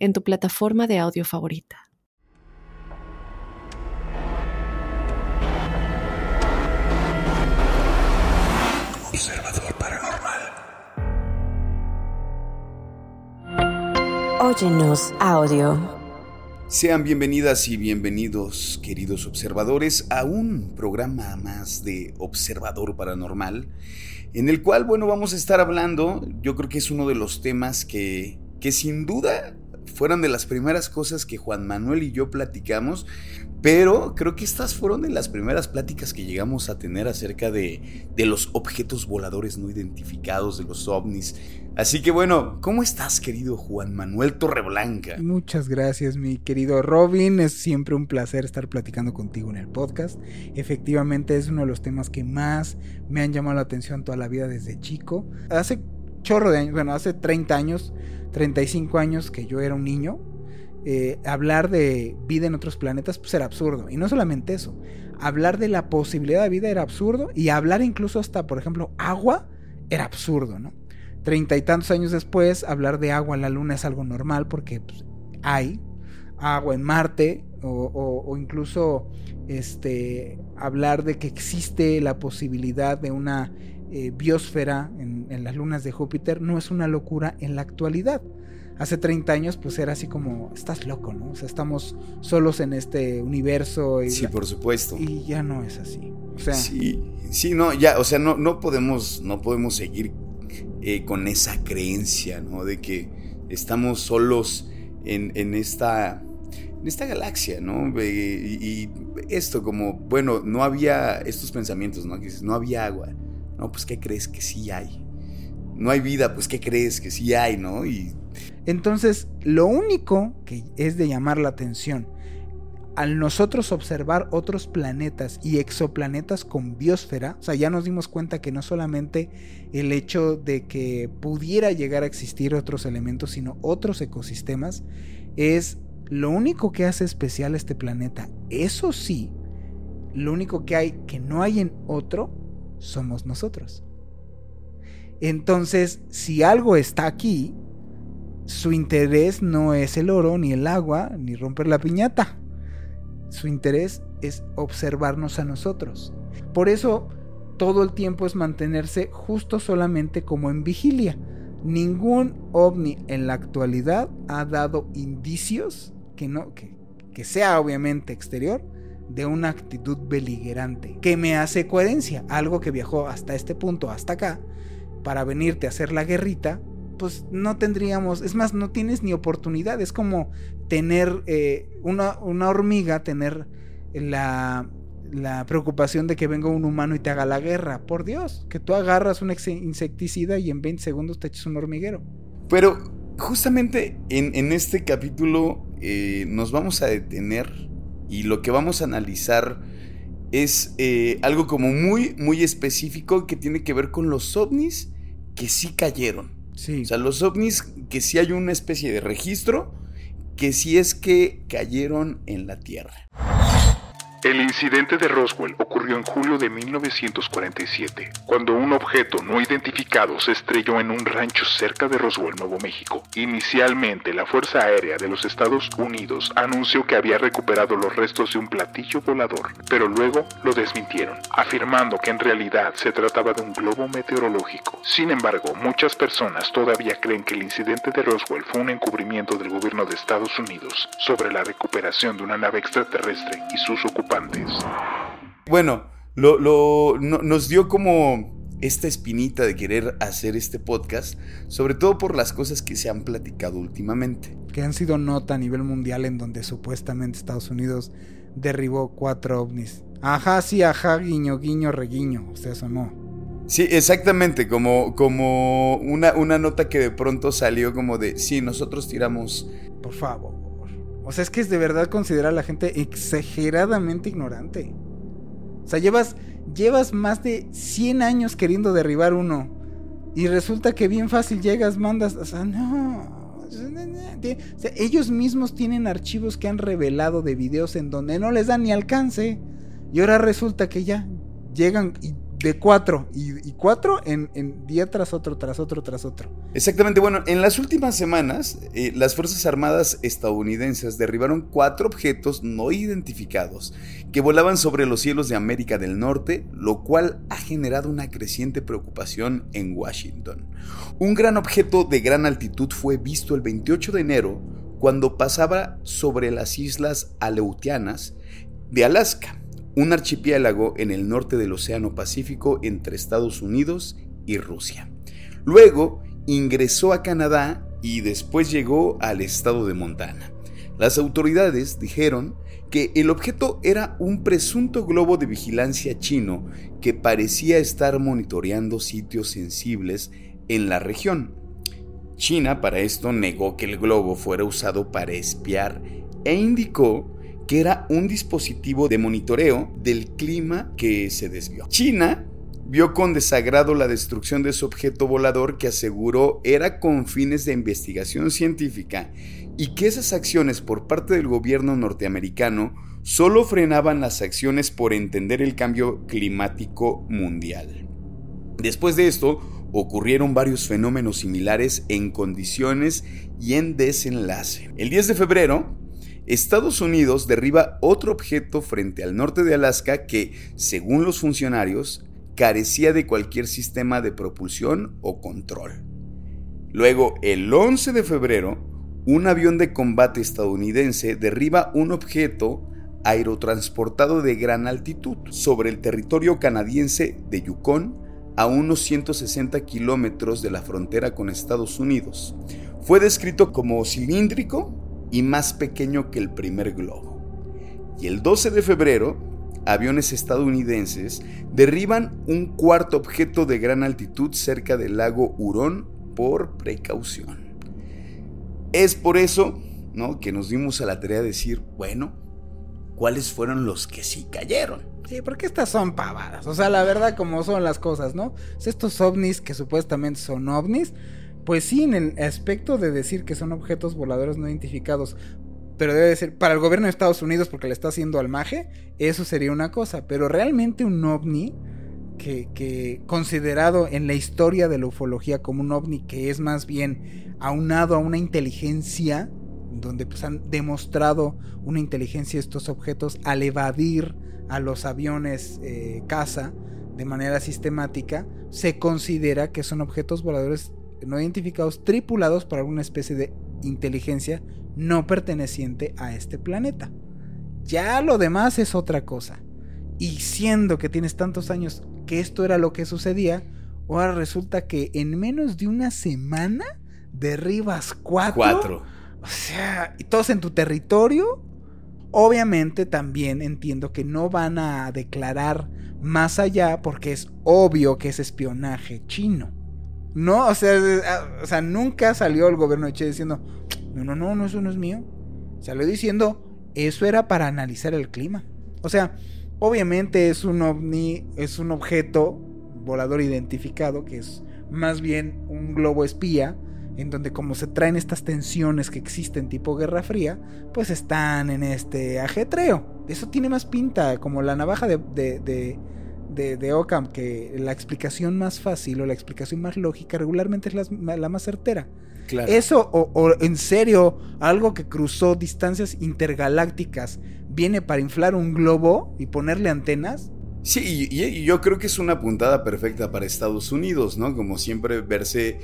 en tu plataforma de audio favorita. Observador Paranormal. Óyenos audio. Sean bienvenidas y bienvenidos, queridos observadores, a un programa más de Observador Paranormal, en el cual, bueno, vamos a estar hablando, yo creo que es uno de los temas que, que sin duda fueron de las primeras cosas que Juan Manuel y yo platicamos, pero creo que estas fueron de las primeras pláticas que llegamos a tener acerca de, de los objetos voladores no identificados, de los ovnis. Así que bueno, ¿cómo estás querido Juan Manuel Torreblanca? Muchas gracias mi querido Robin, es siempre un placer estar platicando contigo en el podcast. Efectivamente es uno de los temas que más me han llamado la atención toda la vida desde chico. Hace chorro de años, bueno, hace 30 años, 35 años que yo era un niño, eh, hablar de vida en otros planetas pues era absurdo. Y no solamente eso, hablar de la posibilidad de vida era absurdo y hablar incluso hasta, por ejemplo, agua era absurdo, ¿no? Treinta y tantos años después, hablar de agua en la Luna es algo normal porque pues, hay agua en Marte o, incluso este, hablar de que existe la posibilidad de una eh, biosfera en, en las lunas de Júpiter no es una locura en la actualidad hace 30 años pues era así como, estás loco, ¿no? O sea, estamos solos en este universo. Y sí, por supuesto. Y ya no es así. O sea, sí, sí, no, ya, o sea, no, no podemos, no podemos seguir eh, con esa creencia, ¿no? De que estamos solos en, en esta en esta galaxia, ¿no? Y, esto como, bueno, no había estos pensamientos, ¿no? Que no había agua. No, pues ¿qué crees que sí hay? No hay vida, pues ¿qué crees que sí hay, ¿no? Y entonces, lo único que es de llamar la atención al nosotros observar otros planetas y exoplanetas con biosfera, o sea, ya nos dimos cuenta que no solamente el hecho de que pudiera llegar a existir otros elementos, sino otros ecosistemas, es lo único que hace especial este planeta. Eso sí, lo único que hay que no hay en otro somos nosotros. Entonces, si algo está aquí, su interés no es el oro, ni el agua, ni romper la piñata. Su interés es observarnos a nosotros. Por eso todo el tiempo es mantenerse justo solamente como en vigilia. Ningún ovni en la actualidad ha dado indicios que no que, que sea obviamente exterior de una actitud beligerante que me hace coherencia, algo que viajó hasta este punto, hasta acá, para venirte a hacer la guerrita, pues no tendríamos, es más, no tienes ni oportunidad, es como tener eh, una, una, hormiga, tener la, la, preocupación de que venga un humano y te haga la guerra, por Dios, que tú agarras un insecticida y en 20 segundos te eches un hormiguero. Pero justamente en, este capítulo eh, nos vamos a detener y lo que vamos a analizar es eh, algo como muy, muy específico que tiene que ver con los ovnis que sí cayeron. O sea, los ovnis, que sí hay una especie de registro, que sí es que cayeron en la Tierra. El incidente de Roswell ocurrió en julio de 1947, cuando un objeto no identificado se estrelló en un rancho cerca de Roswell, Nuevo México. Inicialmente, la Fuerza Aérea de los Estados Unidos anunció que había recuperado los restos de un platillo volador, pero luego lo desmintieron, afirmando que en realidad se trataba de un globo meteorológico. Sin embargo, muchas personas todavía creen que el incidente de Roswell fue un encubrimiento del gobierno de Estados Unidos sobre la recuperación de una nave extraterrestre y sus ocupaciones bueno, lo, nos dio como esta espinita de querer hacer este podcast, sobre todo por las cosas que se han platicado últimamente. Que han sido nota a nivel mundial en donde supuestamente Estados Unidos derribó cuatro ovnis. Ajá, sí, ajá, guiño, guiño, reguiño. O sea, eso no. Sí, exactamente, como, como una, una nota que de pronto salió como de, sí, nosotros tiramos... Por favor. O sea, es que es de verdad considerar a la gente exageradamente ignorante. O sea, llevas, llevas más de 100 años queriendo derribar uno. Y resulta que bien fácil llegas, mandas. O sea, no. O sea, ellos mismos tienen archivos que han revelado de videos en donde no les dan ni alcance. Y ahora resulta que ya llegan y de cuatro y, cuatro en, día tras otro, tras otro, tras otro. Exactamente, bueno, en las últimas semanas eh, las Fuerzas Armadas estadounidenses derribaron cuatro objetos no identificados que volaban sobre los cielos de América del Norte, lo cual ha generado una creciente preocupación en Washington. Un gran objeto de gran altitud fue visto el 28 de enero cuando pasaba sobre las islas Aleutianas de Alaska un archipiélago en el norte del Océano Pacífico entre Estados Unidos y Rusia. Luego ingresó a Canadá y después llegó al estado de Montana. Las autoridades dijeron que el objeto era un presunto globo de vigilancia chino que parecía estar monitoreando sitios sensibles en la región. China para esto negó que el globo fuera usado para espiar e indicó que era un dispositivo de monitoreo del clima que se desvió. China vio con desagrado la destrucción de su objeto volador que aseguró era con fines de investigación científica y que esas acciones por parte del gobierno norteamericano solo frenaban las acciones por entender el cambio climático mundial. Después de esto, ocurrieron varios fenómenos similares en condiciones y en desenlace. El 10 de febrero, Estados Unidos derriba otro objeto frente al norte de Alaska que, según los funcionarios, carecía de cualquier sistema de propulsión o control. Luego, el 11 de febrero, un avión de combate estadounidense derriba un objeto aerotransportado de gran altitud sobre el territorio canadiense de Yukon a unos 160 kilómetros de la frontera con Estados Unidos. Fue descrito como cilíndrico y más pequeño que el primer globo. Y el 12 de febrero, aviones estadounidenses derriban un cuarto objeto de gran altitud cerca del lago Hurón por precaución. Es por eso ¿no? que nos dimos a la tarea de decir, bueno, ¿cuáles fueron los que sí cayeron? Sí, porque estas son pavadas. O sea, la verdad, como son las cosas, ¿no? Estos ovnis que supuestamente son ovnis, pues sí, en el aspecto de decir que son objetos voladores no identificados, pero debe ser para el gobierno de Estados Unidos porque le está haciendo al maje, eso sería una cosa, pero realmente un ovni que, considerado en la historia de la ufología como un ovni que es más bien aunado a una inteligencia, donde pues han demostrado una inteligencia estos objetos al evadir a los aviones eh, caza de manera sistemática, se considera que son objetos voladores no identificados tripulados por alguna especie de inteligencia no perteneciente a este planeta. Ya lo demás es otra cosa. Y siendo que tienes tantos años que esto era lo que sucedía, ahora resulta que en menos de una semana derribas cuatro. Cuatro. O sea, y todos en tu territorio. Obviamente también entiendo que no van a declarar más allá porque es obvio que es espionaje chino. No, o sea, o sea, nunca salió el gobierno de Chile diciendo, no, no, no, no, eso no es mío. Salió diciendo, eso era para analizar el clima. O sea, obviamente es un ovni, es un objeto volador identificado, que es más bien un globo espía, en donde como se traen estas tensiones que existen tipo Guerra Fría, pues están en este ajetreo. Eso tiene más pinta, como la navaja de, de de, de Ockham que la explicación más fácil o la explicación más lógica regularmente es la, más certera. Eso, o, en serio, algo que cruzó distancias intergalácticas, viene para inflar un globo y ponerle antenas. Sí, y, yo creo que es una puntada perfecta para Estados Unidos, ¿no? Como siempre verse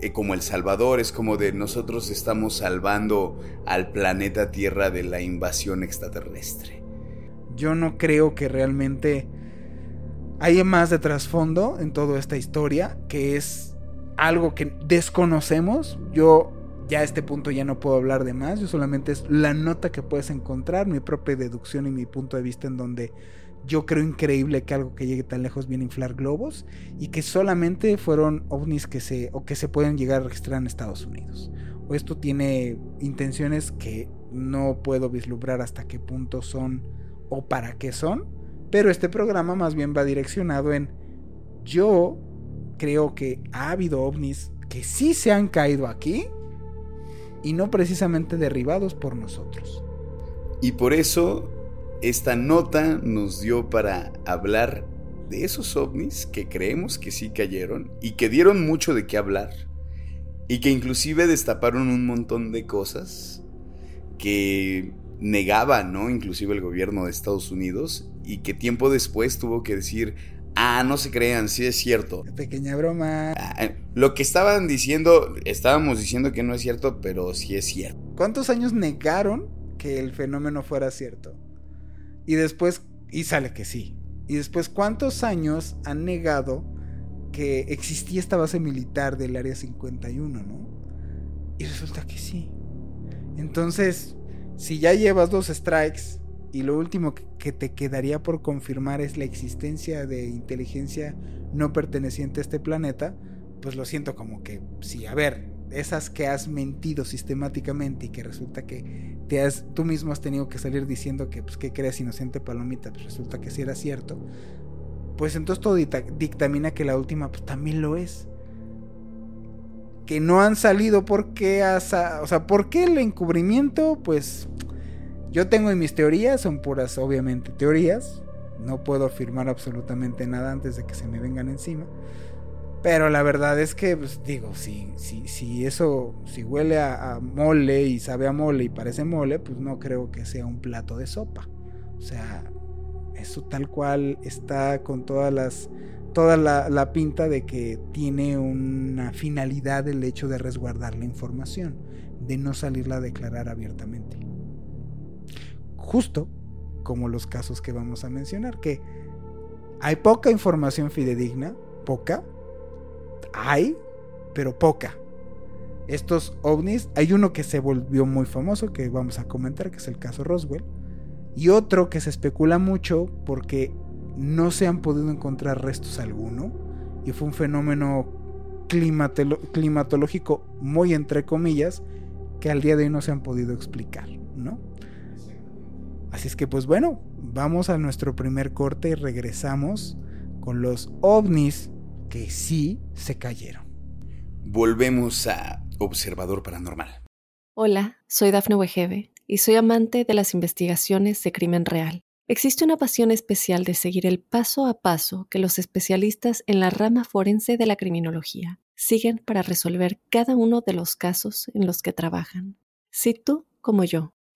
eh, como El Salvador, es como de nosotros estamos salvando al planeta Tierra de la invasión extraterrestre. Yo no creo que realmente hay más de trasfondo en toda esta historia, que es algo que desconocemos. Yo ya a este punto ya no puedo hablar de más, yo solamente es la nota que puedes encontrar, mi propia deducción y mi punto de vista en donde yo creo increíble que algo que llegue tan lejos viene a inflar globos y que solamente fueron ovnis que se o que se pueden llegar a registrar en Estados Unidos. O esto tiene intenciones que no puedo vislumbrar hasta qué punto son o para qué son, pero este programa más bien va direccionado en yo creo que ha habido ovnis que sí se han caído aquí y no precisamente derribados por nosotros. Y por eso esta nota nos dio para hablar de esos ovnis que creemos que sí cayeron y que dieron mucho de qué hablar y que inclusive destaparon un montón de cosas que negaba, ¿no? Inclusive el gobierno de Estados Unidos y que tiempo después tuvo que decir, ah, no se crean, sí es cierto. Pequeña broma. Ah, lo que estaban diciendo, estábamos diciendo que no es cierto, pero sí es cierto. ¿Cuántos años negaron que el fenómeno fuera cierto? Y después, y sale que sí. Y después, ¿cuántos años han negado que existía esta base militar del Área 51, no? Y resulta que sí. Entonces, si ya llevas dos strikes y lo último que te quedaría por confirmar es la existencia de inteligencia no perteneciente a este planeta, pues lo siento como que, sí, a ver, esas que has mentido sistemáticamente y que resulta que te has, tú mismo has tenido que salir diciendo que, pues, ¿qué crees, inocente palomita? Pues resulta que sí era cierto. Pues entonces todo dictamina que la última pues, también lo es. Que no han salido porque, o sea, ¿por qué el encubrimiento? Pues yo tengo mis teorías, son puras, obviamente, teorías. No puedo afirmar absolutamente nada antes de que se me vengan encima. Pero la verdad es que, pues, digo, si, si, si eso, si huele a, mole y sabe a mole y parece mole, pues no creo que sea un plato de sopa. O sea, eso tal cual está con todas las, toda la, la pinta de que tiene una finalidad el hecho de resguardar la información, de no salirla a declarar abiertamente. Justo como los casos que vamos a mencionar, que hay poca información fidedigna, poca, hay, pero poca. Estos ovnis, hay uno que se volvió muy famoso, que vamos a comentar, que es el caso Roswell, y otro que se especula mucho porque no se han podido encontrar restos alguno, y fue un fenómeno climatológico muy entre comillas, que al día de hoy no se han podido explicar, ¿no? Así es que pues bueno, vamos a nuestro primer corte y regresamos con los ovnis que sí se cayeron. Volvemos a Observador Paranormal. Hola, soy Dafne Wegebe y soy amante de las investigaciones de crimen real. Existe una pasión especial de seguir el paso a paso que los especialistas en la rama forense de la criminología siguen para resolver cada uno de los casos en los que trabajan. Si tú, como yo,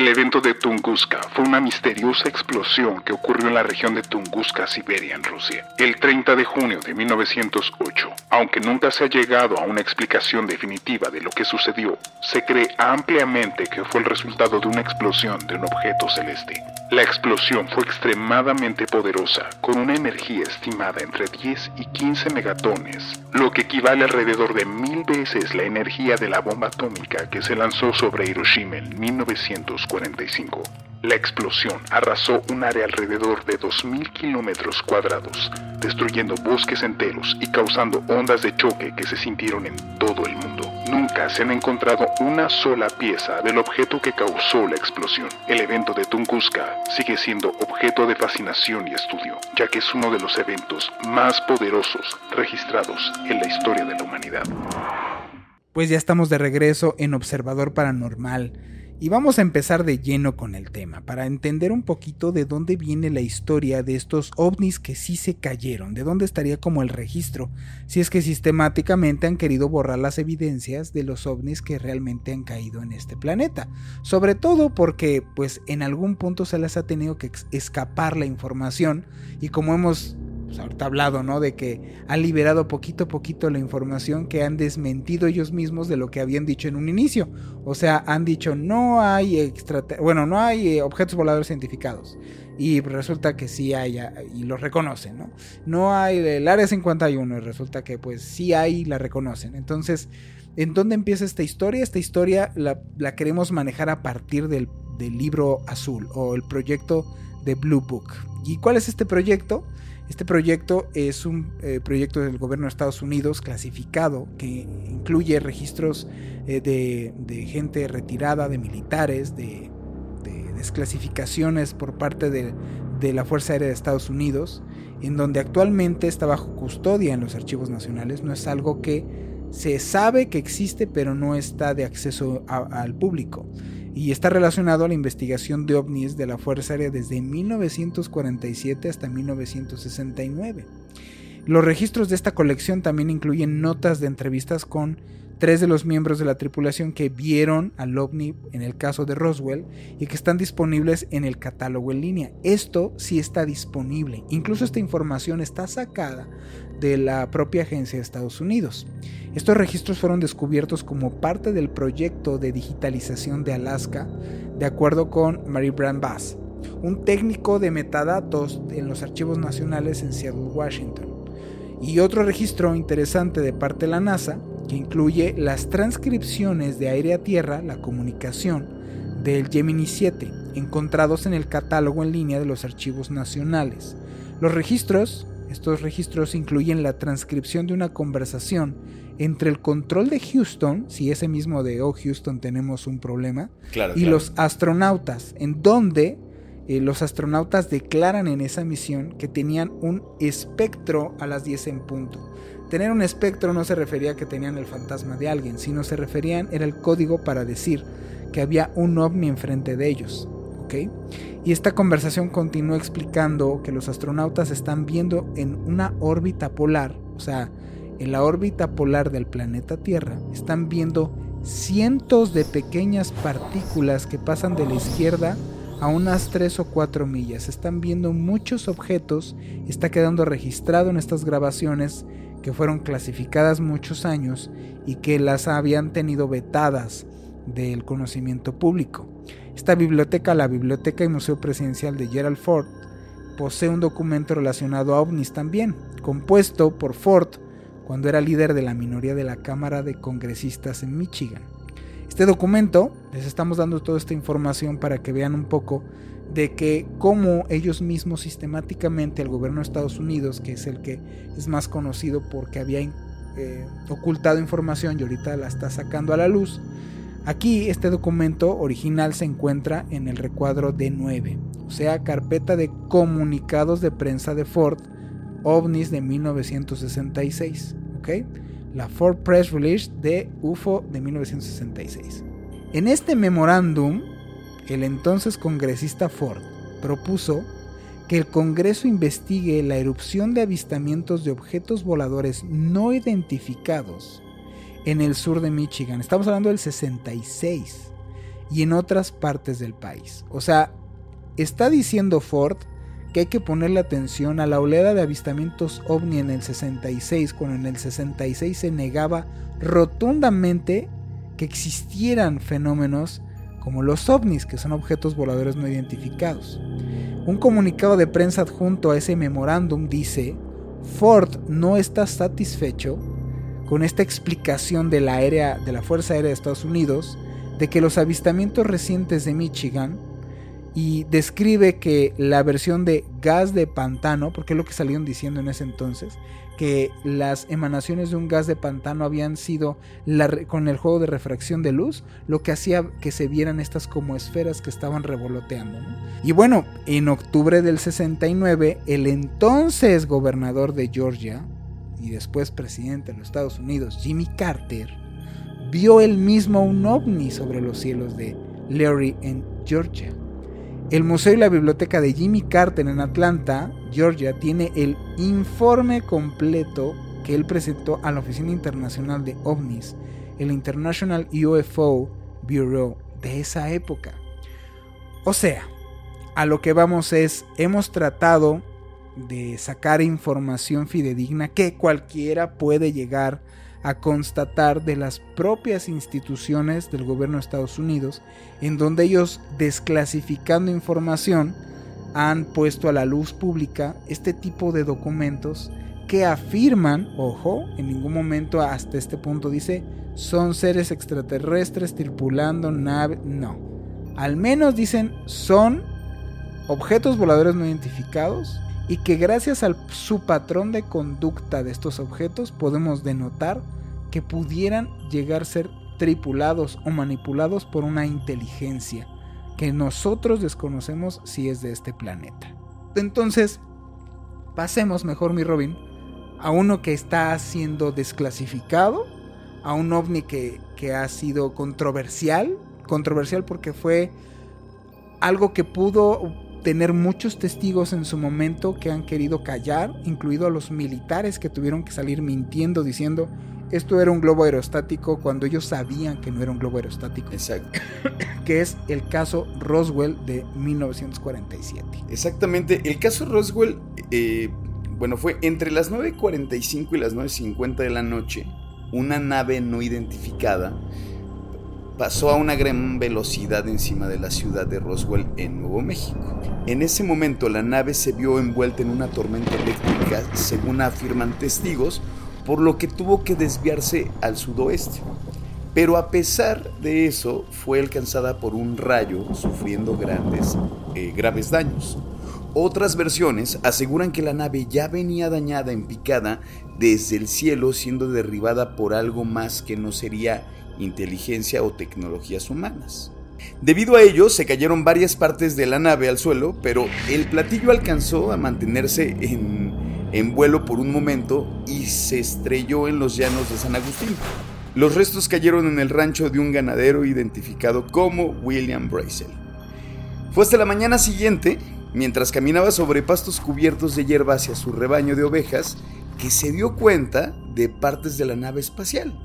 El evento de Tunguska fue una misteriosa explosión que ocurrió en la región de Tunguska, Siberia, en Rusia, el 30 de junio de 1908. Aunque nunca se ha llegado a una explicación definitiva de lo que sucedió, se cree ampliamente que fue el resultado de una explosión de un objeto celeste. La explosión fue extremadamente poderosa, con una energía estimada entre 10 y 15 megatones, lo que equivale alrededor de mil veces la energía de la bomba atómica que se lanzó sobre Hiroshima en 1945. La explosión arrasó un área alrededor de 2.000 kilómetros cuadrados, destruyendo bosques enteros y causando ondas de choque que se sintieron en todo el mundo. Nunca se han encontrado una sola pieza del objeto que causó la explosión. El evento de Tunguska sigue siendo objeto de fascinación y estudio, ya que es uno de los eventos más poderosos registrados en la historia de la humanidad. Pues ya estamos de regreso en Observador Paranormal y vamos a empezar de lleno con el tema, para entender un poquito de dónde viene la historia de estos ovnis que sí se cayeron, de dónde estaría como el registro, si es que sistemáticamente han querido borrar las evidencias de los ovnis que realmente han caído en este planeta. Sobre todo porque pues en algún punto se les ha tenido que escapar la información y como hemos pues ahorita hablado, ¿no? De que han liberado poquito a poquito la información que han desmentido ellos mismos de lo que habían dicho en un inicio. O sea, han dicho no hay bueno, no hay eh, objetos voladores identificados. Y resulta que sí hay, y los reconocen, ¿no? No hay el área 51, y resulta que pues sí hay y la reconocen. Entonces, ¿En dónde empieza esta historia? Esta historia la, queremos manejar a partir del, libro azul o el proyecto de Blue Book. ¿Y cuál es este proyecto? Este proyecto es un eh, proyecto del gobierno de Estados Unidos clasificado que incluye registros eh, de, de, gente retirada, de militares, de, de desclasificaciones por parte de, de la Fuerza Aérea de Estados Unidos, en donde actualmente está bajo custodia en los archivos nacionales. No es algo que se sabe que existe, pero no está de acceso al público y está relacionado a la investigación de ovnis de la Fuerza Aérea desde 1947 hasta 1969. Los registros de esta colección también incluyen notas de entrevistas con tres de los miembros de la tripulación que vieron al ovni en el caso de Roswell y que están disponibles en el catálogo en línea. Esto sí está disponible. Incluso esta información está sacada de la propia agencia de Estados Unidos. Estos registros fueron descubiertos como parte del proyecto de digitalización de Alaska, de acuerdo con Mary Brand Bass, un técnico de metadatos en los archivos nacionales en Seattle, Washington. Y otro registro interesante de parte de la NASA, que incluye las transcripciones de aire a tierra, la comunicación, del Gemini 7, encontrados en el catálogo en línea de los archivos nacionales. Los registros, estos registros incluyen la transcripción de una conversación entre el control de Houston, si ese mismo de oh Houston tenemos un problema, claro, y claro. los astronautas, en donde eh, los astronautas declaran en esa misión que tenían un espectro a las 10 en punto. Tener un espectro no se refería a que tenían el fantasma de alguien, sino se referían, era el código para decir que había un ovni enfrente de ellos. ¿ok? Y esta conversación continúa explicando que los astronautas están viendo en una órbita polar, o sea, en la órbita polar del planeta Tierra, están viendo cientos de pequeñas partículas que pasan de la izquierda a unas 3 o 4 millas. Están viendo muchos objetos, está quedando registrado en estas grabaciones que fueron clasificadas muchos años y que las habían tenido vetadas del conocimiento público. Esta biblioteca, la Biblioteca y Museo Presidencial de Gerald Ford, posee un documento relacionado a ovnis también, compuesto por Ford cuando era líder de la minoría de la Cámara de Congresistas en Michigan. Este documento, les estamos dando toda esta información para que vean un poco de que cómo ellos mismos sistemáticamente, el gobierno de Estados Unidos, que es el que es más conocido porque había eh, ocultado información y ahorita la está sacando a la luz, aquí este documento original se encuentra en el recuadro D9, o sea, carpeta de comunicados de prensa de Ford, ovnis de 1966, ¿ok? La Ford Press Release de UFO de 1966. En este memorándum, el entonces congresista Ford propuso que el Congreso investigue la erupción de avistamientos de objetos voladores no identificados en el sur de Michigan. Estamos hablando del 66 y en otras partes del país. O sea, está diciendo Ford que hay que ponerle atención a la oleada de avistamientos ovni en el 66, cuando en el 66 se negaba rotundamente que existieran fenómenos como los ovnis, que son objetos voladores no identificados. Un comunicado de prensa adjunto a ese memorándum dice, Ford no está satisfecho con esta explicación de la, aérea, de la Fuerza Aérea de Estados Unidos de que los avistamientos recientes de Michigan y describe que la versión de gas de pantano, porque es lo que salieron diciendo en ese entonces, que las emanaciones de un gas de pantano habían sido con el juego de refracción de luz, lo que hacía que se vieran estas como esferas que estaban revoloteando. Y bueno, en octubre del 69, el entonces gobernador de Georgia y después presidente de los Estados Unidos, Jimmy Carter, vio él mismo un ovni sobre los cielos de Leary en Georgia. El Museo y la Biblioteca de Jimmy Carter en Atlanta, Georgia, tiene el informe completo que él presentó a la Oficina Internacional de OVNIs, el International UFO Bureau de esa época. O sea, a lo que vamos es, hemos tratado de sacar información fidedigna que cualquiera puede llegar a constatar de las propias instituciones del gobierno de Estados Unidos, en donde ellos desclasificando información han puesto a la luz pública este tipo de documentos que afirman, ojo, en ningún momento hasta este punto dice, son seres extraterrestres tripulando nave, no. Al menos dicen son objetos voladores no identificados y que gracias a su patrón de conducta de estos objetos podemos denotar que pudieran llegar a ser tripulados o manipulados por una inteligencia que nosotros desconocemos si es de este planeta. Entonces, pasemos mejor, mi Robin, a uno que está siendo desclasificado, a un ovni que, que ha sido controversial, controversial porque fue algo que pudo tener muchos testigos en su momento que han querido callar, incluido a los militares que tuvieron que salir mintiendo diciendo esto era un globo aerostático cuando ellos sabían que no era un globo aerostático. Exacto. que es el caso Roswell de 1947. Exactamente. El caso Roswell, eh, bueno, fue entre las 9.45 y las 9.50 de la noche. Una nave no identificada pasó a una gran velocidad encima de la ciudad de Roswell en Nuevo México. En ese momento la nave se vio envuelta en una tormenta eléctrica, según afirman testigos, por lo que tuvo que desviarse al sudoeste. Pero a pesar de eso, fue alcanzada por un rayo, sufriendo grandes, eh, graves daños. Otras versiones aseguran que la nave ya venía dañada en picada desde el cielo, siendo derribada por algo más que no sería inteligencia o tecnologías humanas. Debido a ello, se cayeron varias partes de la nave al suelo, pero el platillo alcanzó a mantenerse en vuelo por un momento y se estrelló en los llanos de San Agustín. Los restos cayeron en el rancho de un ganadero identificado como William Brazel. Fue hasta la mañana siguiente, mientras caminaba sobre pastos cubiertos de hierba hacia su rebaño de ovejas, que se dio cuenta de partes de la nave espacial.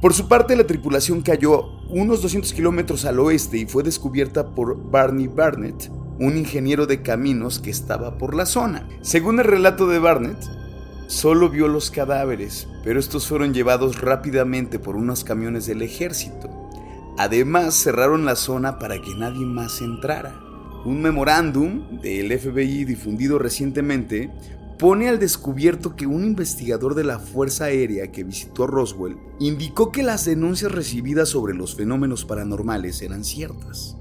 Por su parte, la tripulación cayó unos 200 kilómetros al oeste y fue descubierta por Barney Barnett, un ingeniero de caminos que estaba por la zona. Según el relato de Barnett, solo vio los cadáveres, pero estos fueron llevados rápidamente por unos camiones del ejército. Además, cerraron la zona para que nadie más entrara. Un memorándum del FBI difundido recientemente pone al descubierto que un investigador de la Fuerza Aérea que visitó Roswell indicó que las denuncias recibidas sobre los fenómenos paranormales eran ciertas.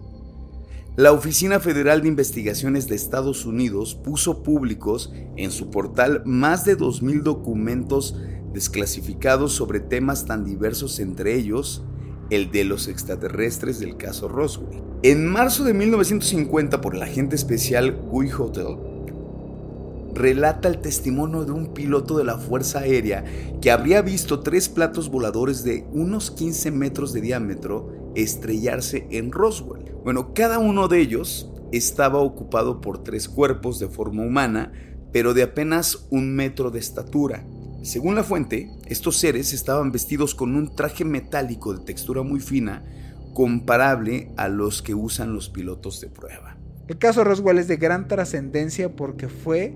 La Oficina Federal de Investigaciones de Estados Unidos puso públicos en su portal más de 2.000 documentos desclasificados sobre temas tan diversos entre ellos el de los extraterrestres del caso Roswell. En marzo de 1950 por el agente especial Guy Hotel, relata el testimonio de un piloto de la Fuerza Aérea que habría visto tres platos voladores de unos 15 metros de diámetro estrellarse en Roswell. Bueno, cada uno de ellos estaba ocupado por tres cuerpos de forma humana, pero de apenas un metro de estatura. Según la fuente, estos seres estaban vestidos con un traje metálico de textura muy fina, comparable a los que usan los pilotos de prueba. El caso Roswell es de gran trascendencia porque fue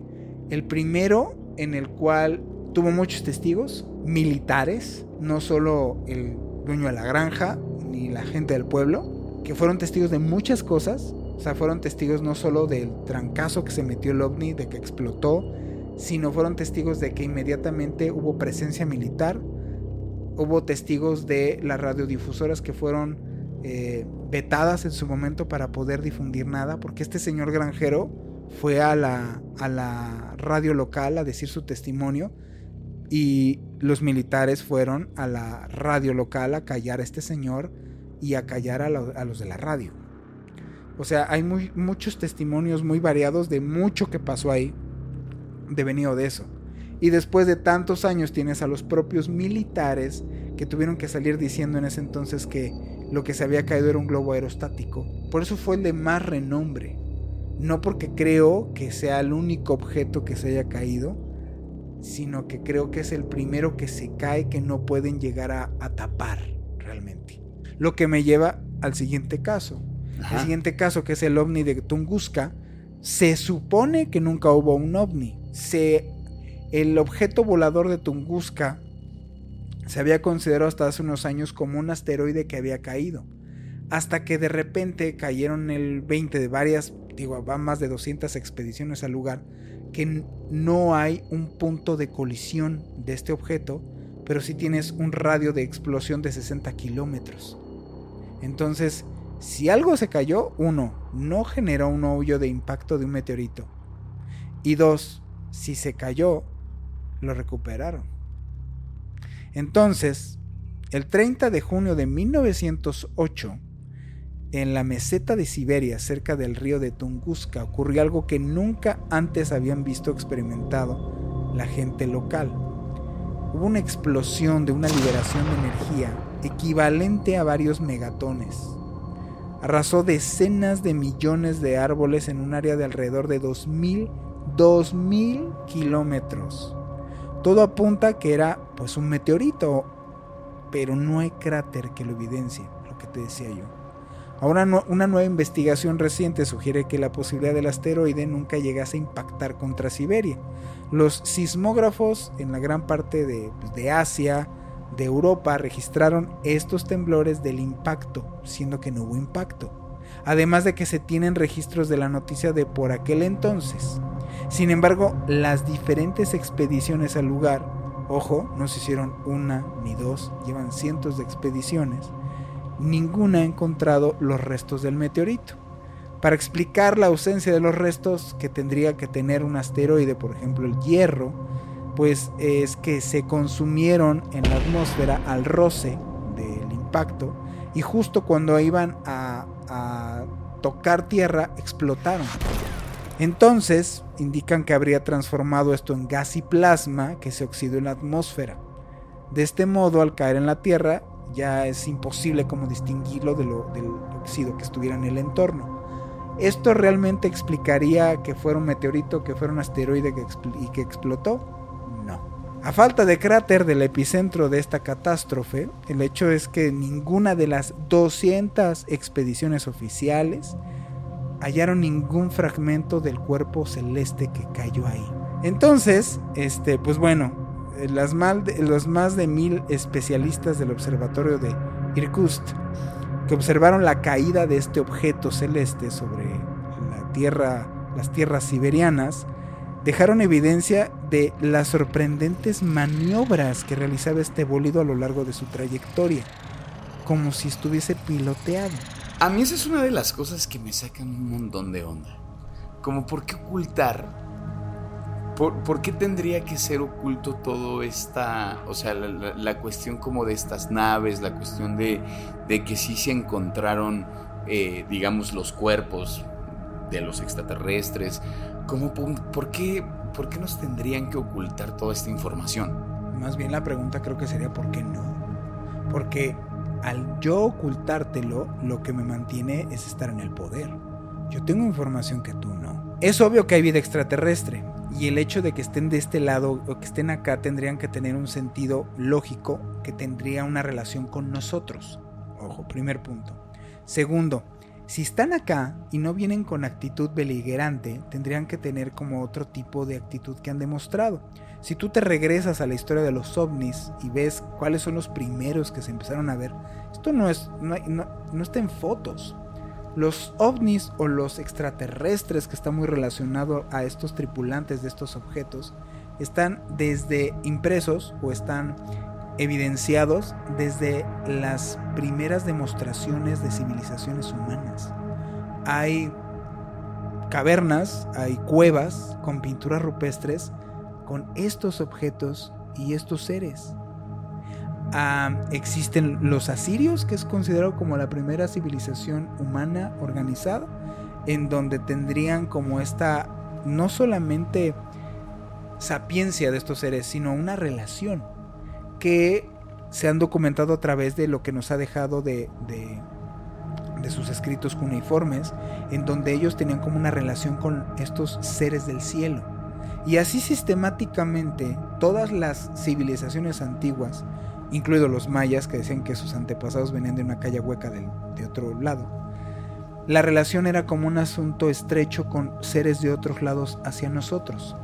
el primero en el cual tuvo muchos testigos militares, no solo el dueño de la granja ni la gente del pueblo, que fueron testigos de muchas cosas. O sea, fueron testigos no solo del trancazo que se metió el ovni, de que explotó, sino fueron testigos de que inmediatamente hubo presencia militar. Hubo testigos de las radiodifusoras que fueron eh, vetadas en su momento para poder difundir nada, porque este señor granjero fue a la, a la radio local a decir su testimonio y los militares fueron a la radio local a callar a este señor y a callar a, los de la radio. O sea, hay muchos testimonios muy variados de mucho que pasó ahí, de venido de eso. Y después de tantos años tienes a los propios militares que tuvieron que salir diciendo en ese entonces que lo que se había caído era un globo aerostático. Por eso fue el de más renombre. No porque creo que sea el único objeto que se haya caído, sino que creo que es el primero que se cae que no pueden llegar a, tapar realmente. Lo que me lleva al siguiente caso. El siguiente caso, que es el ovni de Tunguska, se supone que nunca hubo un ovni. Se, el objeto volador de Tunguska se había considerado hasta hace unos años como un asteroide que había caído. Hasta que de repente cayeron el 20 de varias digo, van más de 200 expediciones al lugar, que no hay un punto de colisión de este objeto, pero sí tienes un radio de explosión de 60 kilómetros. Entonces, si algo se cayó, uno, no generó un hoyo de impacto de un meteorito. Y dos, si se cayó, lo recuperaron. Entonces, el 30 de junio de 1908, en la meseta de Siberia, cerca del río de Tunguska, ocurrió algo que nunca antes habían visto experimentado la gente local. Hubo una explosión de una liberación de energía equivalente a varios megatones. Arrasó decenas de millones de árboles en un área de alrededor de 2000, 2000 kilómetros. Todo apunta que era pues un meteorito, pero no hay cráter que lo evidencie, lo que te decía yo. Ahora una nueva investigación reciente sugiere que la posibilidad del asteroide nunca llegase a impactar contra Siberia. Los sismógrafos en la gran parte pues, de Asia, de Europa, registraron estos temblores del impacto, siendo que no hubo impacto. Además de que se tienen registros de la noticia de por aquel entonces. Sin embargo, las diferentes expediciones al lugar, ojo, no se hicieron una ni dos, llevan cientos de expediciones, ninguna ha encontrado los restos del meteorito. Para explicar la ausencia de los restos que tendría que tener un asteroide, por ejemplo el hierro, pues es que se consumieron en la atmósfera al roce del impacto y justo cuando iban a, tocar tierra explotaron. Entonces indican que habría transformado esto en gas y plasma que se oxidó en la atmósfera. De este modo, al caer en la Tierra, ya es imposible como distinguirlo de lo, del óxido que estuviera en el entorno. ¿Esto realmente explicaría que fuera un meteorito, que fuera un asteroide y que explotó? No. A falta de cráter del epicentro de esta catástrofe, el hecho es que ninguna de las 200 expediciones oficiales hallaron ningún fragmento del cuerpo celeste que cayó ahí. Entonces, este, pues bueno, las los más de mil especialistas del observatorio de Irkutsk que observaron la caída de este objeto celeste sobre la tierra, las tierras siberianas, dejaron evidencia de las sorprendentes maniobras que realizaba este bólido a lo largo de su trayectoria, como si estuviese piloteado. A mí esa es una de las cosas que me sacan un montón de onda. Como por qué ocultar ¿Por, qué tendría que ser oculto todo esta, o sea, la, cuestión como de estas naves, la cuestión de, que sí se encontraron, eh, digamos, los cuerpos de los extraterrestres? ¿Cómo, por, qué, ¿Por qué nos tendrían que ocultar toda esta información? Más bien la pregunta creo que sería ¿por qué no? Porque al yo ocultártelo, lo que me mantiene es estar en el poder. Yo tengo información que tú. Es obvio que hay vida extraterrestre, y el hecho de que estén de este lado o que estén acá tendrían que tener un sentido lógico que tendría una relación con nosotros. Ojo, primer punto. Segundo, si están acá y no vienen con actitud beligerante, tendrían que tener como otro tipo de actitud que han demostrado. Si tú te regresas a la historia de los ovnis y ves cuáles son los primeros que se empezaron a ver, esto no, es, no, está en fotos. Los ovnis o los extraterrestres, que está muy relacionado a estos tripulantes de estos objetos, están desde impresos o están evidenciados desde las primeras demostraciones de civilizaciones humanas. Hay cavernas, hay cuevas con pinturas rupestres con estos objetos y estos seres existen los asirios, que es considerado como la primera civilización humana organizada, en donde tendrían como esta, no solamente sapiencia de estos seres, sino una relación que se han documentado a través de lo que nos ha dejado de, de, de sus escritos cuneiformes, en donde ellos tenían como una relación con estos seres del cielo. Y así sistemáticamente todas las civilizaciones antiguas incluidos los mayas que decían que sus antepasados venían de una calle hueca de otro lado. La relación era como un asunto estrecho con seres de otros lados hacia nosotros.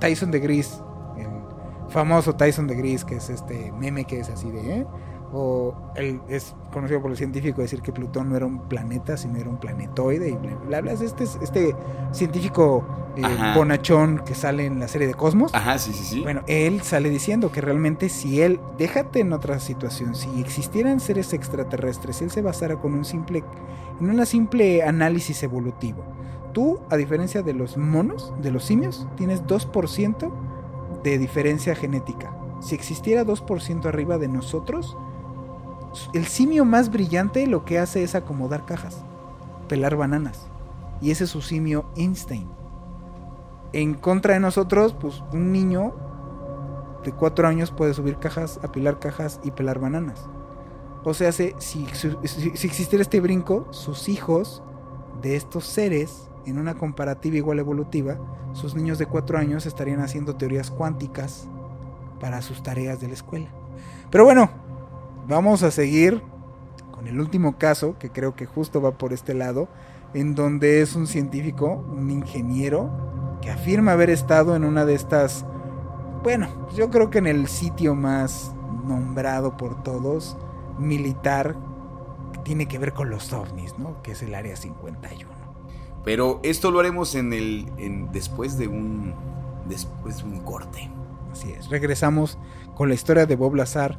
Tyson de Gris, el famoso Tyson de Gris, que es este meme que es así de, ¿eh? O él es conocido por el científico decir que Plutón no era un planeta, sino era un planetoide y bla, bla, Este, este científico eh, bonachón que sale en la serie de Cosmos. Ajá, sí, sí, sí. Bueno, él sale diciendo que realmente si él, déjate en otra situación, si existieran seres extraterrestres, él se basara con un simple, en un simple análisis evolutivo. Tú, a diferencia de los monos, de los simios, tienes 2% de diferencia genética. Si existiera 2% arriba de nosotros, el simio más brillante lo que hace es acomodar cajas, pelar bananas. Y ese es su simio Einstein. En contra de nosotros, pues un niño de cuatro años puede subir cajas, apilar cajas y pelar bananas. O sea, si, si, si, existiera este brinco, sus hijos de estos seres, en una comparativa igual evolutiva, sus niños de cuatro años estarían haciendo teorías cuánticas para sus tareas de la escuela. Pero bueno, vamos a seguir con el último caso, que creo que justo va por este lado, en donde es un científico, un ingeniero, que afirma haber estado en una de estas, bueno, yo creo que en el sitio más nombrado por todos, militar, que tiene que ver con los ovnis, ¿no? Que es el Área 51. Pero esto lo haremos en el, después de un, después de un corte. Así es. Regresamos con la historia de Bob Lazar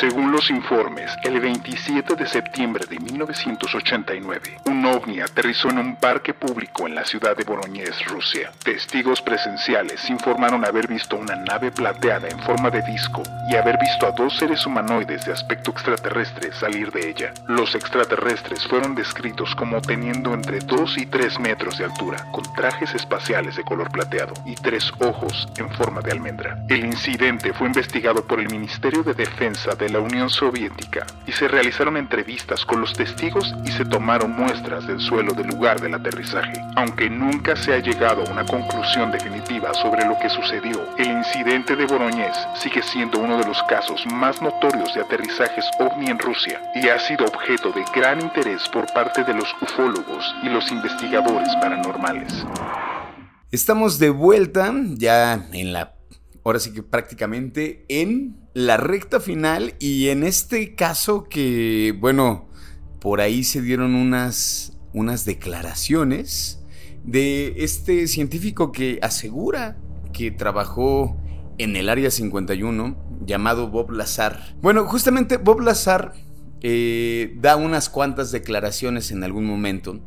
Según los informes, el 27 de septiembre de 1989, un ovni aterrizó en un parque público en la ciudad de Bolognés, Rusia. Testigos presenciales informaron haber visto una nave plateada en forma de disco y haber visto a dos seres humanoides de aspecto extraterrestre salir de ella. Los extraterrestres fueron descritos como teniendo entre 2 y 3 metros de altura, con trajes espaciales de color plateado y tres ojos en forma de almendra. El incidente fue investigado por el Ministerio de Defensa de de la Unión Soviética y se realizaron entrevistas con los testigos y se tomaron muestras del suelo del lugar del aterrizaje. Aunque nunca se ha llegado a una conclusión definitiva sobre lo que sucedió, el incidente de Boroñez sigue siendo uno de los casos más notorios de aterrizajes ovni en Rusia y ha sido objeto de gran interés por parte de los ufólogos y los investigadores paranormales. Estamos de vuelta ya en la ahora sí que prácticamente en la recta final y en este caso que, bueno, por ahí se dieron unas, unas declaraciones de este científico que asegura que trabajó en el Área 51 llamado Bob Lazar. Bueno, justamente Bob Lazar eh, da unas cuantas declaraciones en algún momento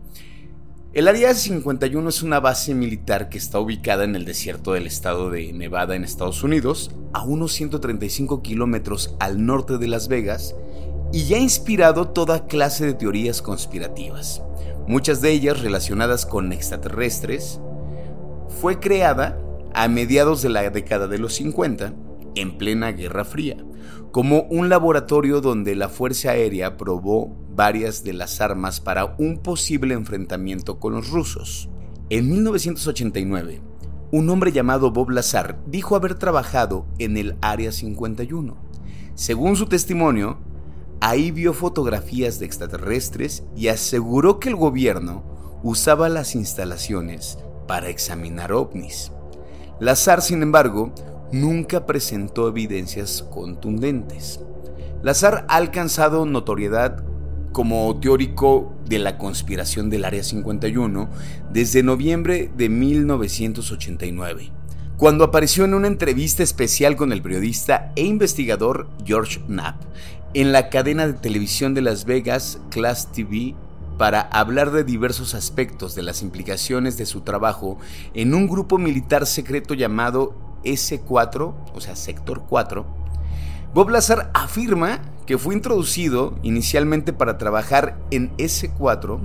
el Área 51 es una base militar que está ubicada en el desierto del estado de Nevada en Estados Unidos, a unos 135 kilómetros al norte de Las Vegas, y ya ha inspirado toda clase de teorías conspirativas, muchas de ellas relacionadas con extraterrestres. Fue creada a mediados de la década de los 50, en plena Guerra Fría, como un laboratorio donde la Fuerza Aérea probó varias de las armas para un posible enfrentamiento con los rusos. En 1989, un hombre llamado Bob Lazar dijo haber trabajado en el Área 51. Según su testimonio, ahí vio fotografías de extraterrestres y aseguró que el gobierno usaba las instalaciones para examinar ovnis. Lazar, sin embargo, nunca presentó evidencias contundentes. Lazar ha alcanzado notoriedad como teórico de la conspiración del Área 51 desde noviembre de 1989, cuando apareció en una entrevista especial con el periodista e investigador George Knapp en la cadena de televisión de Las Vegas, Class TV, para hablar de diversos aspectos de las implicaciones de su trabajo en un grupo militar secreto llamado S4, o sea, Sector 4, Bob Lazar afirma que fue introducido inicialmente para trabajar en S4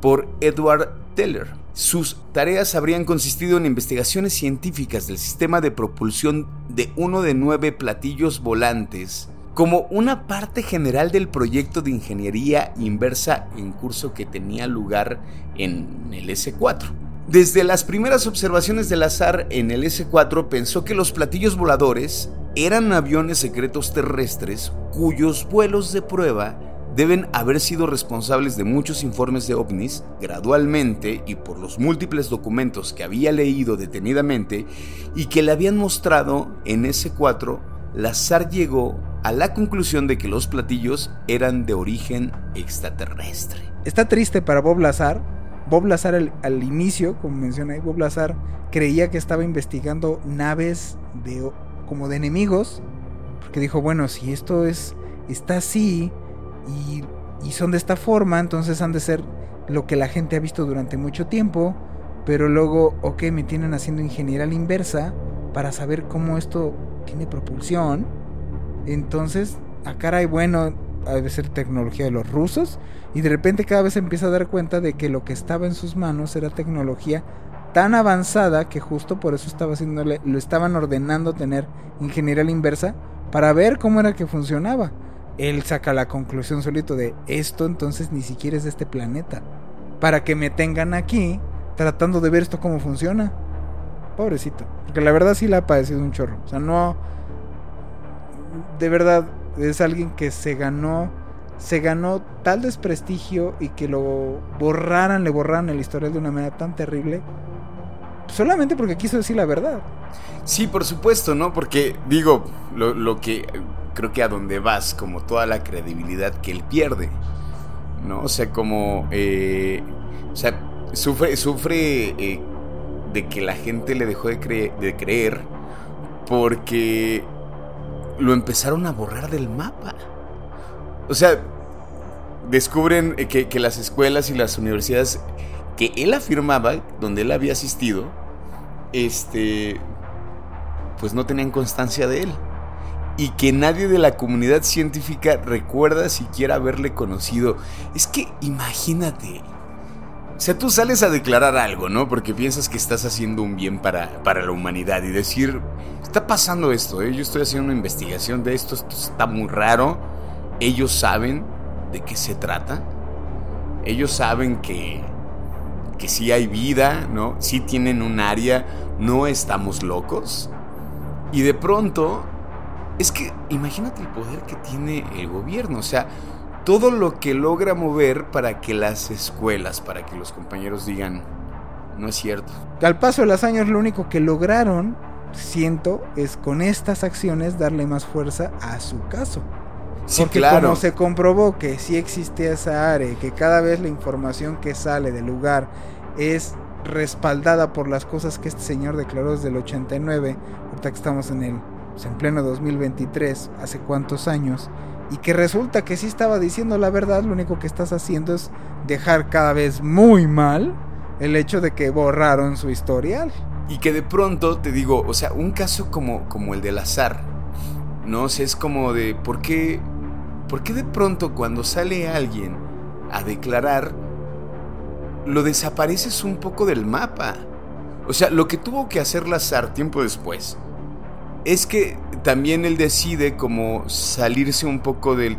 por Edward Teller, Sus tareas habrían consistido en investigaciones científicas del sistema de propulsión de uno de nueve platillos volantes como una parte general del proyecto de ingeniería inversa en curso que tenía lugar en el S4. Desde las primeras observaciones del azar en el S4 pensó que los platillos voladores eran aviones secretos terrestres cuyos vuelos de prueba deben haber sido responsables de muchos informes de ovnis, gradualmente y por los múltiples documentos que había leído detenidamente y que le habían mostrado en S4, Lazar llegó a la conclusión de que los platillos eran de origen extraterrestre. Está triste para Bob Lazar. Bob Lazar al, inicio, como mencioné, Bob Lazar creía que estaba investigando naves de, como de enemigos, porque dijo, bueno, si esto es está así, y, son de esta forma, entonces han de ser lo que la gente ha visto durante mucho tiempo, pero luego, ok, me tienen haciendo ingeniería inversa para saber cómo esto tiene propulsión. Entonces, a cara y bueno, debe ser tecnología de los rusos, y de repente cada vez empieza a dar cuenta de que lo que estaba en sus manos era tecnología tan avanzada que justo por eso estaba haciéndole, lo estaban ordenando tener ingeniería la inversa para ver cómo era que funcionaba él saca la conclusión solito de esto entonces ni siquiera es de este planeta. Para que me tengan aquí tratando de ver esto cómo funciona. Pobrecito. Porque la verdad sí le ha padecido un chorro. O sea, no... De verdad, es alguien que se ganó... Se ganó tal desprestigio y que lo borraran, le borraran el historial de una manera tan terrible. Solamente porque quiso decir la verdad. Sí, por supuesto, ¿no? Porque digo, lo, lo que creo que a donde vas, como toda la credibilidad que él pierde, ¿no? O sea, como, eh, o sea, sufre, sufre eh, de que la gente le dejó de, de creer porque lo empezaron a borrar del mapa. O sea, descubren que, que, las escuelas y las universidades que él afirmaba, donde él había asistido, este, pues no tenían constancia de él y que nadie de la comunidad científica recuerda siquiera haberle conocido. Es que imagínate. O sea, tú sales a declarar algo, ¿no? Porque piensas que estás haciendo un bien para, para la humanidad y decir, está pasando esto, ¿eh? yo estoy haciendo una investigación de esto, esto está muy raro. Ellos saben de qué se trata. Ellos saben que, que sí hay vida, ¿no? Sí tienen un área, no estamos locos. Y de pronto es que imagínate el poder que tiene el gobierno, o sea, todo lo que logra mover para que las escuelas, para que los compañeros digan, no es cierto. Al paso de los años lo único que lograron, siento, es con estas acciones darle más fuerza a su caso. Sí, Porque claro. como se comprobó que sí existe esa área, que cada vez la información que sale del lugar es respaldada por las cosas que este señor declaró desde el 89, ahorita que estamos en el pues, en pleno 2023, hace cuántos años, y que resulta que sí estaba diciendo la verdad, lo único que estás haciendo es dejar cada vez muy mal el hecho de que borraron su historial. Y que de pronto, te digo, o sea, un caso como, como el del azar, ¿no? O es como de, ¿por qué, ¿por qué de pronto cuando sale alguien a declarar, lo desapareces un poco del mapa? O sea, lo que tuvo que hacer Lazar tiempo después es que también él decide como salirse un poco de,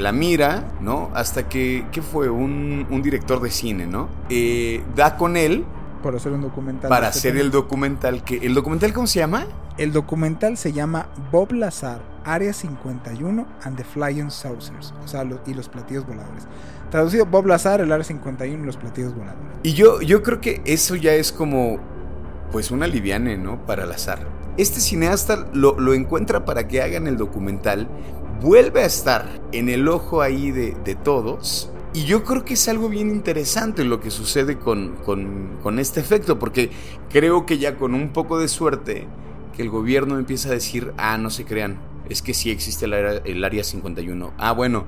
la mira, ¿no? Hasta que, ¿qué fue? Un, director de cine, ¿no? Eh, da con él. Para hacer un documental. Para hacer el documental. Que, ¿El documental cómo se llama? El documental se llama Bob Lazar, Área 51 and the Flying Saucers. O sea, y los platillos voladores. Traducido Bob Lazar, el Área 51 y los platillos voladores. Y yo, yo creo que eso ya es como, pues, una liviane, ¿no? Para Lazar este cineasta lo, encuentra para que hagan el documental, vuelve a estar en el ojo ahí de, todos. Y yo creo que es algo bien interesante lo que sucede con, este efecto, porque creo que ya con un poco de suerte, que el gobierno empieza a decir, ah, no se crean, es que sí existe el área, el área 51. Ah, bueno,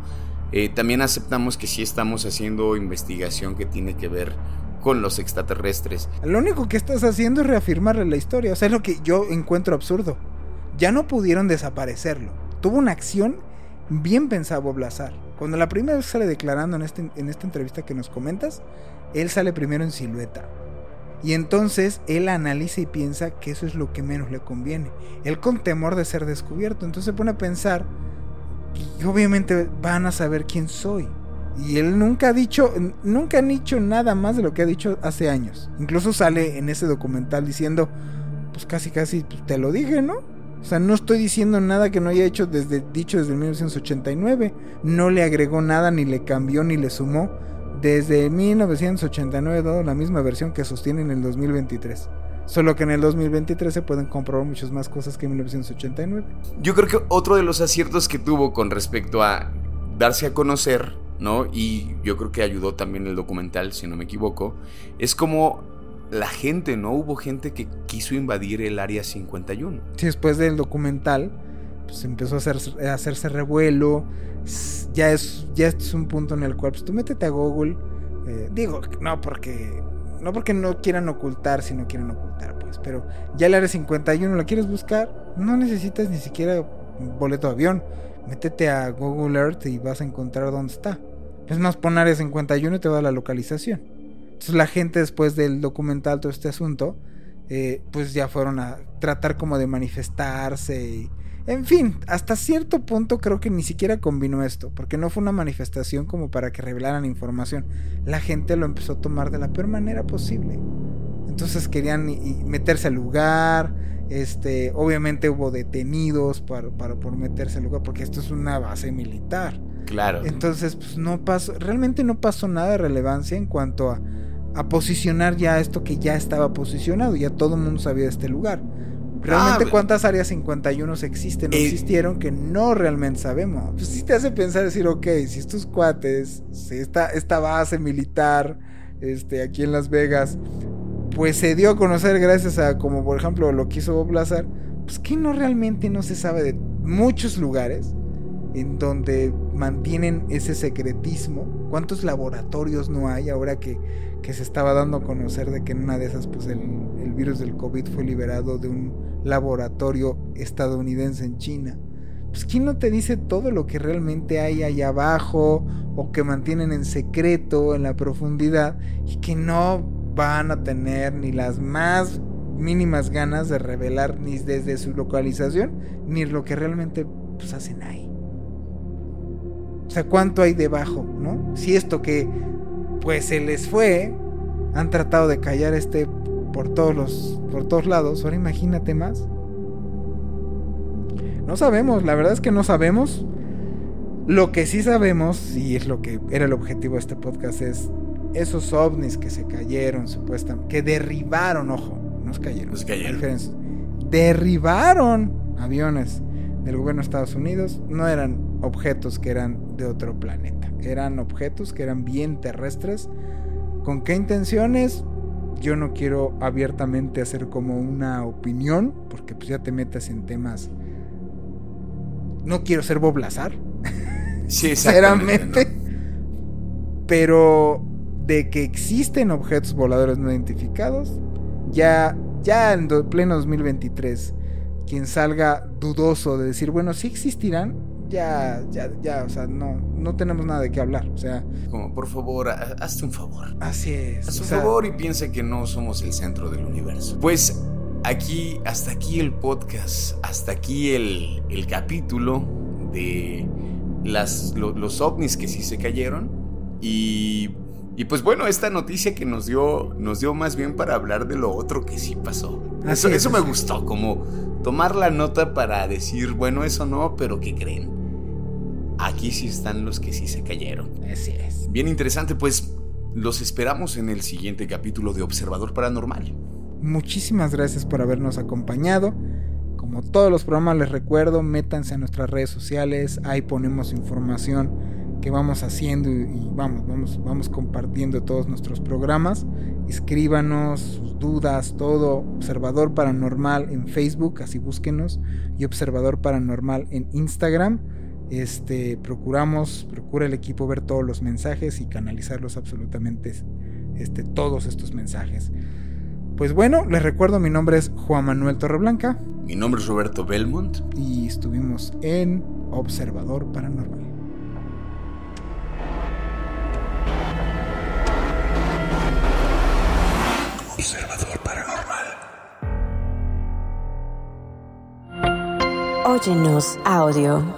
eh, también aceptamos que sí estamos haciendo investigación que tiene que ver con los extraterrestres. Lo único que estás haciendo es reafirmarle la historia. O sea, es lo que yo encuentro absurdo. Ya no pudieron desaparecerlo. Tuvo una acción bien pensada Bob Cuando la primera vez sale declarando en, este, en esta entrevista que nos comentas, él sale primero en silueta. Y entonces él analiza y piensa que eso es lo que menos le conviene. Él con temor de ser descubierto. Entonces se pone a pensar, y obviamente van a saber quién soy. Y él nunca ha dicho, nunca han dicho nada más de lo que ha dicho hace años. Incluso sale en ese documental diciendo, pues casi casi pues, te lo dije, ¿no? O sea, no estoy diciendo nada que no haya hecho desde, dicho desde 1989. No le agregó nada, ni le cambió, ni le sumó. Desde 1989 dado la misma versión que sostiene en el 2023. Solo que en el 2023 se pueden comprobar muchas más cosas que en 1989. Yo creo que otro de los aciertos que tuvo con respecto a darse a conocer, ¿no? Y yo creo que ayudó también el documental, si no me equivoco, es como la gente, ¿no? Hubo gente que quiso invadir el área 51. Sí, después del documental, pues empezó a, hacerse revuelo. Ya es, ya es un punto en el cual, pues tú métete a Google. Eh, digo, no porque, no porque no quieran ocultar, si no quieren ocultar, pues. Pero ya el área 51 la quieres buscar, no necesitas ni siquiera boleto de avión. Métete a Google Earth y vas a encontrar dónde está. Es más, pon área 51 y te va a la localización. Entonces la gente después del documental, todo este asunto, eh, pues ya fueron a tratar como de manifestarse y... En fin, hasta cierto punto creo que ni siquiera combinó esto, porque no fue una manifestación como para que revelaran información. La gente lo empezó a tomar de la peor manera posible. Entonces querían meterse al lugar, este, obviamente hubo detenidos para, para, por meterse al lugar, porque esto es una base militar. Claro. Entonces, pues no pasó, realmente no pasó nada de relevancia en cuanto a a posicionar ya esto que ya estaba posicionado, ya todo el mundo sabía de este lugar. Realmente ah, cuántas áreas 51 existen o eh, existieron que no realmente sabemos. Pues sí te hace pensar decir, ok, si estos cuates, si esta, esta base militar este, aquí en Las Vegas, pues se dio a conocer gracias a, como por ejemplo lo quiso Bob Lazar, pues que no realmente no se sabe de muchos lugares en donde mantienen ese secretismo. ¿Cuántos laboratorios no hay ahora que que se estaba dando a conocer de que en una de esas pues el, virus del COVID fue liberado de un laboratorio estadounidense en China. Pues quién no te dice todo lo que realmente hay allá abajo o que mantienen en secreto en la profundidad y que no van a tener ni las más mínimas ganas de revelar ni desde su localización ni lo que realmente pues, hacen ahí. O sea, cuánto hay debajo, ¿no? Si esto que pues se les fue. Han tratado de callar este por todos los por todos lados. Ahora imagínate más. No sabemos, la verdad es que no sabemos. Lo que sí sabemos, y es lo que era el objetivo de este podcast, es esos ovnis que se cayeron, supuestamente, que derribaron, ojo, no se cayeron. Nos cayeron. Derribaron aviones del gobierno de Estados Unidos. No eran objetos que eran de otro planeta eran objetos que eran bien terrestres. ¿Con qué intenciones? Yo no quiero abiertamente hacer como una opinión, porque pues ya te metes en temas... No quiero ser boblazar. Sí, sinceramente. Pero de que existen objetos voladores no identificados, ya, ya en pleno 2023, quien salga dudoso de decir, bueno, sí existirán, ya, ya, ya, o sea, no, no tenemos nada de qué hablar. O sea. Como, por favor, hazte un favor. Así es. Hazte un favor y piensa que no somos el centro del universo. Pues aquí, hasta aquí el podcast, hasta aquí el, el capítulo de las, los ovnis que sí se cayeron. Y, y pues bueno, esta noticia que nos dio, nos dio más bien para hablar de lo otro que sí pasó. Eso, eso me gustó, como tomar la nota para decir, bueno, eso no, pero ¿qué creen? Aquí sí están los que sí se cayeron. Así es. Bien interesante, pues los esperamos en el siguiente capítulo de Observador Paranormal. Muchísimas gracias por habernos acompañado. Como todos los programas les recuerdo, métanse a nuestras redes sociales, ahí ponemos información que vamos haciendo y, vamos, vamos, vamos compartiendo todos nuestros programas. Escríbanos sus dudas, todo. Observador Paranormal en Facebook, así búsquenos. Y Observador Paranormal en Instagram. Este, procuramos, procura el equipo ver todos los mensajes y canalizarlos absolutamente este, todos estos mensajes. Pues bueno, les recuerdo, mi nombre es Juan Manuel Torreblanca. Mi nombre es Roberto Belmont. Y estuvimos en Observador Paranormal. Observador Paranormal. Óyenos audio.